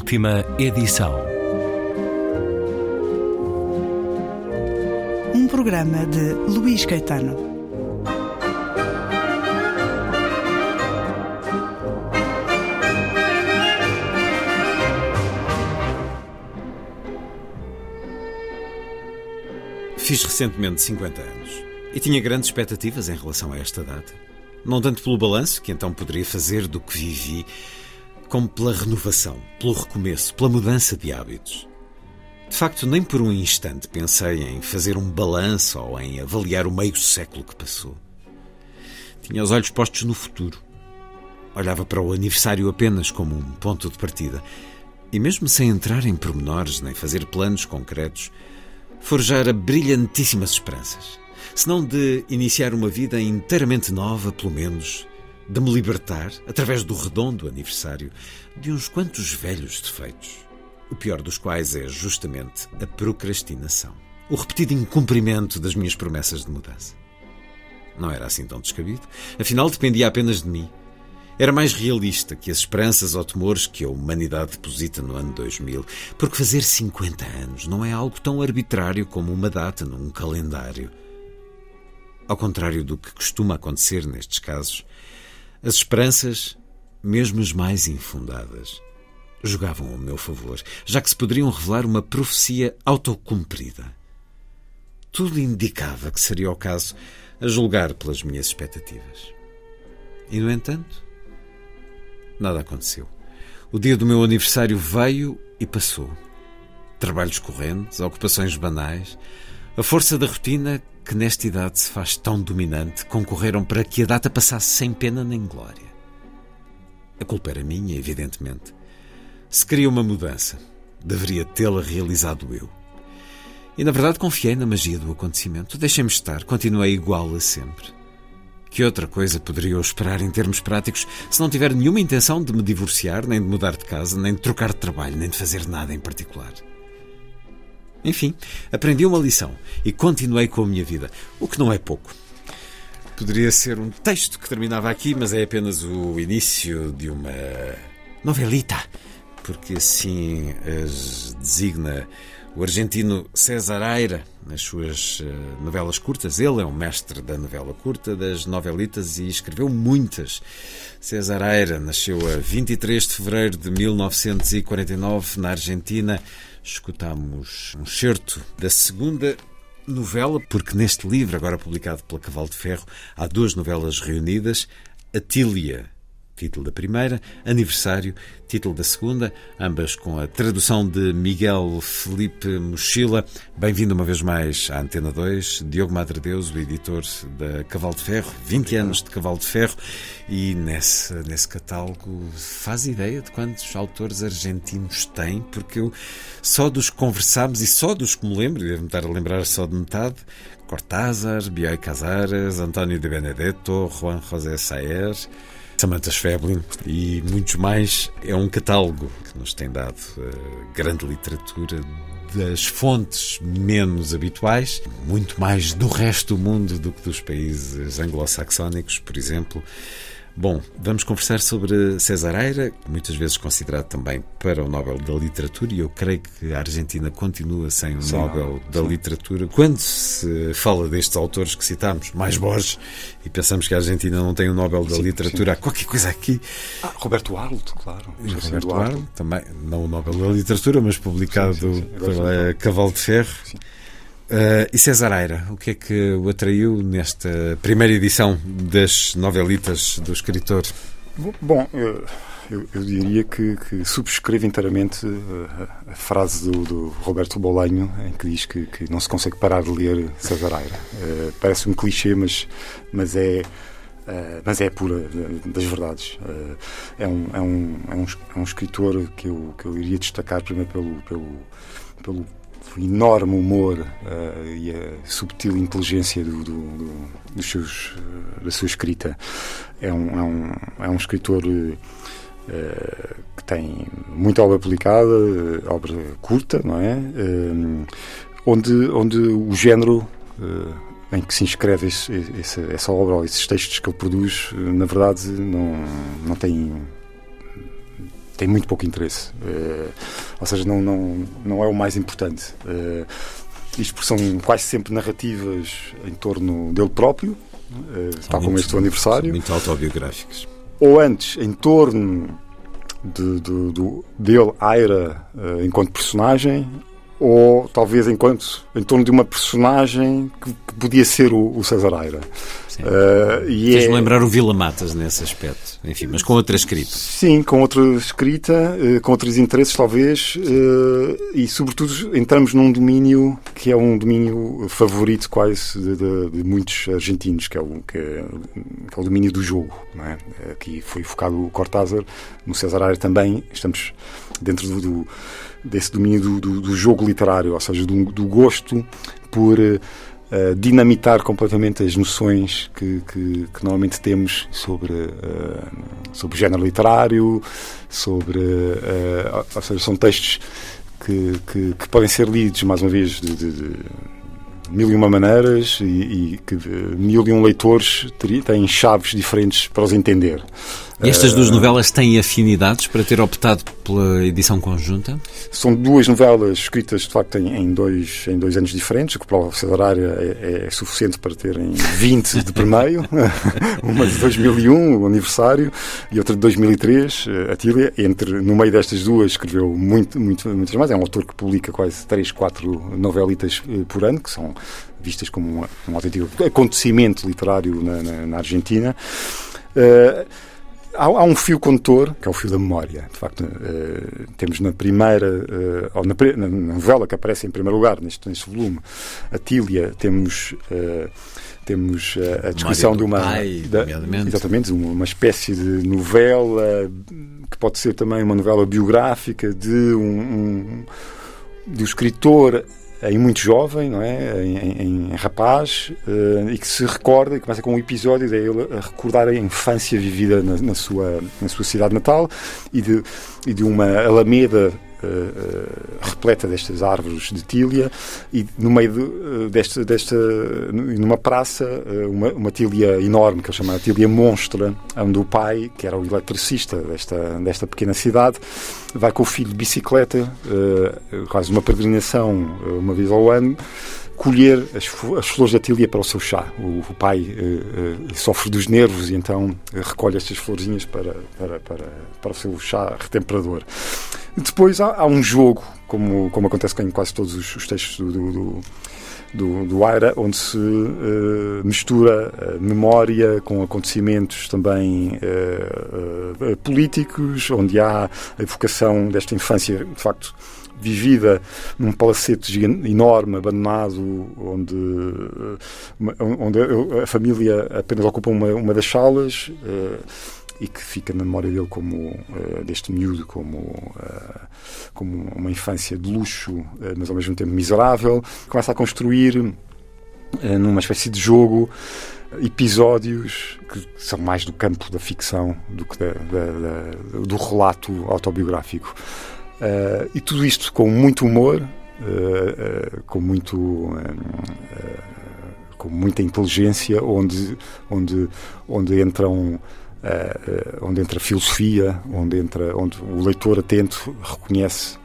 Última edição. Um programa de Luís Caetano. Fiz recentemente 50 anos e tinha grandes expectativas em relação a esta data. Não tanto pelo balanço que então poderia fazer do que vivi, como pela renovação, pelo recomeço, pela mudança de hábitos. De facto, nem por um instante pensei em fazer um balanço ou em avaliar o meio século que passou. Tinha os olhos postos no futuro. Olhava para o aniversário apenas como um ponto de partida. E mesmo sem entrar em pormenores nem fazer planos concretos, forjara brilhantíssimas esperanças. Se não de iniciar uma vida inteiramente nova, pelo menos, de me libertar, através do redondo aniversário, de uns quantos velhos defeitos, o pior dos quais é justamente a procrastinação, o repetido incumprimento das minhas promessas de mudança. Não era assim tão descabido, afinal dependia apenas de mim. Era mais realista que as esperanças ou temores que a humanidade deposita no ano 2000, porque fazer 50 anos não é algo tão arbitrário como uma data num calendário. Ao contrário do que costuma acontecer nestes casos, as esperanças, mesmo as mais infundadas, jogavam ao meu favor, já que se poderiam revelar uma profecia autocumprida. Tudo indicava que seria o caso, a julgar pelas minhas expectativas. E, no entanto, nada aconteceu. O dia do meu aniversário veio e passou. Trabalhos correntes, ocupações banais, a força da rotina que nesta idade se faz tão dominante concorreram para que a data passasse sem pena nem glória. A culpa era minha, evidentemente. Se queria uma mudança, deveria tê-la realizado eu. E na verdade confiei na magia do acontecimento. Deixei-me estar, continuei igual a sempre. Que outra coisa poderia eu esperar em termos práticos se não tiver nenhuma intenção de me divorciar, nem de mudar de casa, nem de trocar de trabalho, nem de fazer nada em particular? Enfim, aprendi uma lição e continuei com a minha vida, o que não é pouco. Poderia ser um texto que terminava aqui, mas é apenas o início de uma novelita, porque assim as designa o argentino César Aira nas suas eh, novelas curtas. Ele é um mestre da novela curta, das novelitas e escreveu muitas. César Aira nasceu a 23 de fevereiro de 1949 na Argentina. Escutamos um certo da segunda novela, porque neste livro, agora publicado pela Cavalo de Ferro, há duas novelas reunidas: Atília título da primeira, Aniversário, título da segunda, ambas com a tradução de Miguel Felipe Mochila. Bem-vindo uma vez mais à Antena 2, Diogo Madre Deus, o editor da Cavalo de Ferro, 20 anos de Cavalo de Ferro, e nesse, nesse catálogo faz ideia de quantos autores argentinos tem, porque eu só dos que conversámos e só dos que me lembro, devo-me estar a lembrar só de metade, Cortázar, Bioy Casares, António de Benedetto, Juan José Saer, Samantha Schweblin e muitos mais. É um catálogo que nos tem dado uh, grande literatura das fontes menos habituais, muito mais do resto do mundo do que dos países anglo-saxónicos, por exemplo. Bom, vamos conversar sobre César Eira, muitas vezes considerado também para o Nobel da Literatura, e eu creio que a Argentina continua sem o sim, Nobel da Literatura. Quando se fala destes autores que citamos, mais Borges, e pensamos que a Argentina não tem o Nobel da sim, Literatura, há qualquer coisa aqui. Ah, Roberto Arlt, claro. Roberto Arlt, também, não o Nobel da Literatura, mas publicado pela Cavalo de Ferro. Uh, e César Aira, o que é que o atraiu nesta primeira edição das novelitas do escritor? Bom, eu, eu, eu diria que, que, subscrevo inteiramente a, a frase do, do, Roberto Bolanho, em que diz que, que, não se consegue parar de ler César Aira. Uh, parece um clichê, mas, mas é. Uh, mas é pura das verdades. Uh, é, um, é, um, é, um, é um escritor que eu, que eu iria destacar primeiro pelo, pelo, pelo enorme humor uh, e a subtil inteligência do, do, do, dos seus, uh, da sua escrita. É um, é um, é um escritor uh, que tem muita obra publicada, obra curta, não é? onde, onde o género em que se inscreve esse, esse, essa obra ou esses textos que ele produz, na verdade, não, não tem tem muito pouco interesse. ou seja, não, não, não é o mais importante. isto são quase sempre narrativas em torno dele próprio, tal como este aniversário. Muito autobiográficas. Ou antes, em torno de, de, de, dele, Aira, enquanto personagem, ou talvez enquanto em torno de uma personagem que, que podia ser o, o César Aira. Uh, Fez-me é... lembrar o Vila Matas nesse aspecto, enfim, mas com outra escrita. Sim, com outra escrita, uh, com outros interesses talvez, uh, e sobretudo entramos num domínio que é um domínio favorito quase de, de, de muitos argentinos, que é, o, que é, que é o domínio do jogo. Não é? Aqui foi focado o Cortázar, no César Aira também, estamos dentro do, do desse domínio do, do, do, jogo literário, ou seja, do, do gosto por uh, dinamitar completamente as noções que, que, que normalmente temos sobre, uh, sobre género literário, sobre. Uh, ou seja, são textos que, que, que, podem ser lidos, mais uma vez, de, de, de mil e uma maneiras e, e que mil e um leitores têm chaves diferentes para os entender. E estas duas novelas têm afinidades para ter optado pela edição conjunta? São duas novelas escritas, de facto, em, em dois, em dois anos diferentes. O que para o horária é, é, suficiente para terem 20 de primeiro. Uma de 2001, o aniversário, e outra de 2003, a Tília. Entre, no meio destas duas, escreveu muito, muito, muitas mais. É um autor que publica quase 3, 4 novelitas eh, por ano, que são vistas como um, um autêntico acontecimento literário na, na, na Argentina. Uh, Há, há, um fio condutor, que é o fio da memória. De facto, uh, temos na primeira, uh, ou na, na, novela que aparece em primeiro lugar, neste, neste volume, a Tília, temos. Temos a descrição de uma. Pai, da, exatamente, uma, uma espécie de novela, que pode ser também uma novela biográfica de um, um do escritor em muito jovem, não é? em, em rapaz, uh, e que se recorda, e começa com um episódio de ele a recordar a infância vivida na, na sua, na sua cidade natal e de, e de uma alameda repleta destas árvores de tília e no meio de, uh, desta, desta numa praça uma, uma tília enorme que ele chama a tília monstra onde o pai que era o eletricista desta desta pequena cidade vai com o filho de bicicleta quase uma peregrinação uma vez ao ano colher as, as, flores da tília para o seu chá. O, o pai uh, uh, sofre dos nervos e então uh, recolhe estas florzinhas para, para, para, para o seu chá retemperador. Depois há, há, um jogo, como, como acontece em quase todos os, os textos do, do, do, do Aira, onde se mistura memória com acontecimentos também políticos, onde há a evocação desta infância, de facto, vivida num palacete enorme, abandonado, onde, eh, onde a família apenas ocupa uma, uma das salas uh, e que fica na memória dele como uh, deste miúdo como uh, como uma infância de luxo, mas ao mesmo tempo miserável, começa a construir numa espécie de jogo episódios que são mais do campo da ficção do que da, da, da, do relato autobiográfico. Uh, e tudo isto com muito humor, uh, uh, com muito com muita inteligência, onde onde onde entram onde entra filosofia, onde entra onde o leitor atento reconhece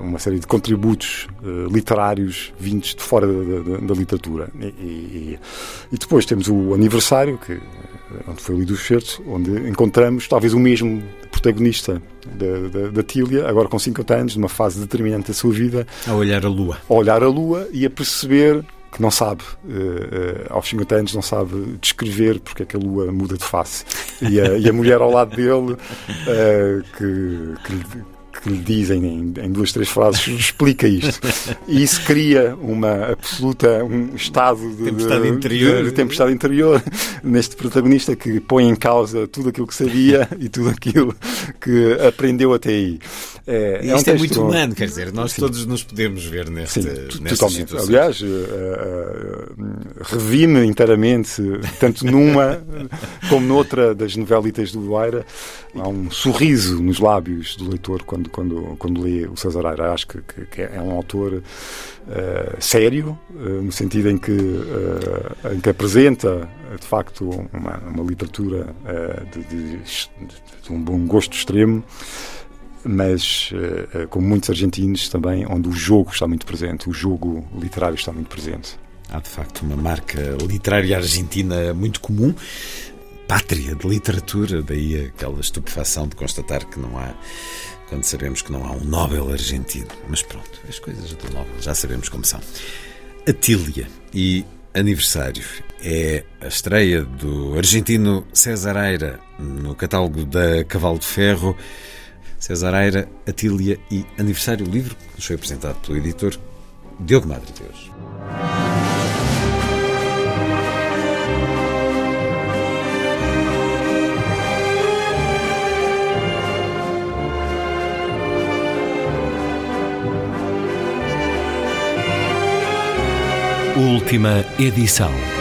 uma série de contributos literários vindos de fora da, da, da literatura. E, e, e, depois temos o aniversário, que onde foi lido o certo, onde encontramos talvez o mesmo protagonista da, Tília, agora com 50 anos, numa fase determinante da sua vida. A olhar a lua. A olhar a lua e a perceber que não sabe, uh, aos 50 anos, não sabe descrever porque é que a lua muda de face. E a, e a mulher ao lado dele, uh, que, que, que lhe dizem em, em, duas, três frases, explica isto. E isso cria uma absoluta, um estado de tempestade, de, interior. De, de tempestade interior neste protagonista que põe em causa tudo aquilo que sabia e tudo aquilo que aprendeu até aí. É, e é isto um é muito humano, quer dizer, nós Sim. todos nos podemos ver neste, Sim, totalmente. Situações. Aliás, uh, uh, revi-me inteiramente, tanto numa como noutra das novelitas do Aira. Há um sorriso nos lábios do leitor quando, quando, quando lê o César Aira. Acho que, que, é um autor uh, sério, no sentido em que, em que apresenta, de facto, uma, uma literatura de, de, de um bom gosto extremo mas uh, como muitos argentinos também, onde o jogo está muito presente, o jogo literário está muito presente. Há de facto uma marca literária argentina muito comum, pátria de literatura, daí aquela estupefação de constatar que não há, quando sabemos que não há um Nobel argentino. Mas pronto, as coisas do Nobel já sabemos como são. Atília e aniversário é a estreia do argentino César Aira no catálogo da Cavalo de Ferro. César Aira, Atília e Aniversário, livro que nos foi apresentado pelo editor Diogo Madre Deus. Última edição.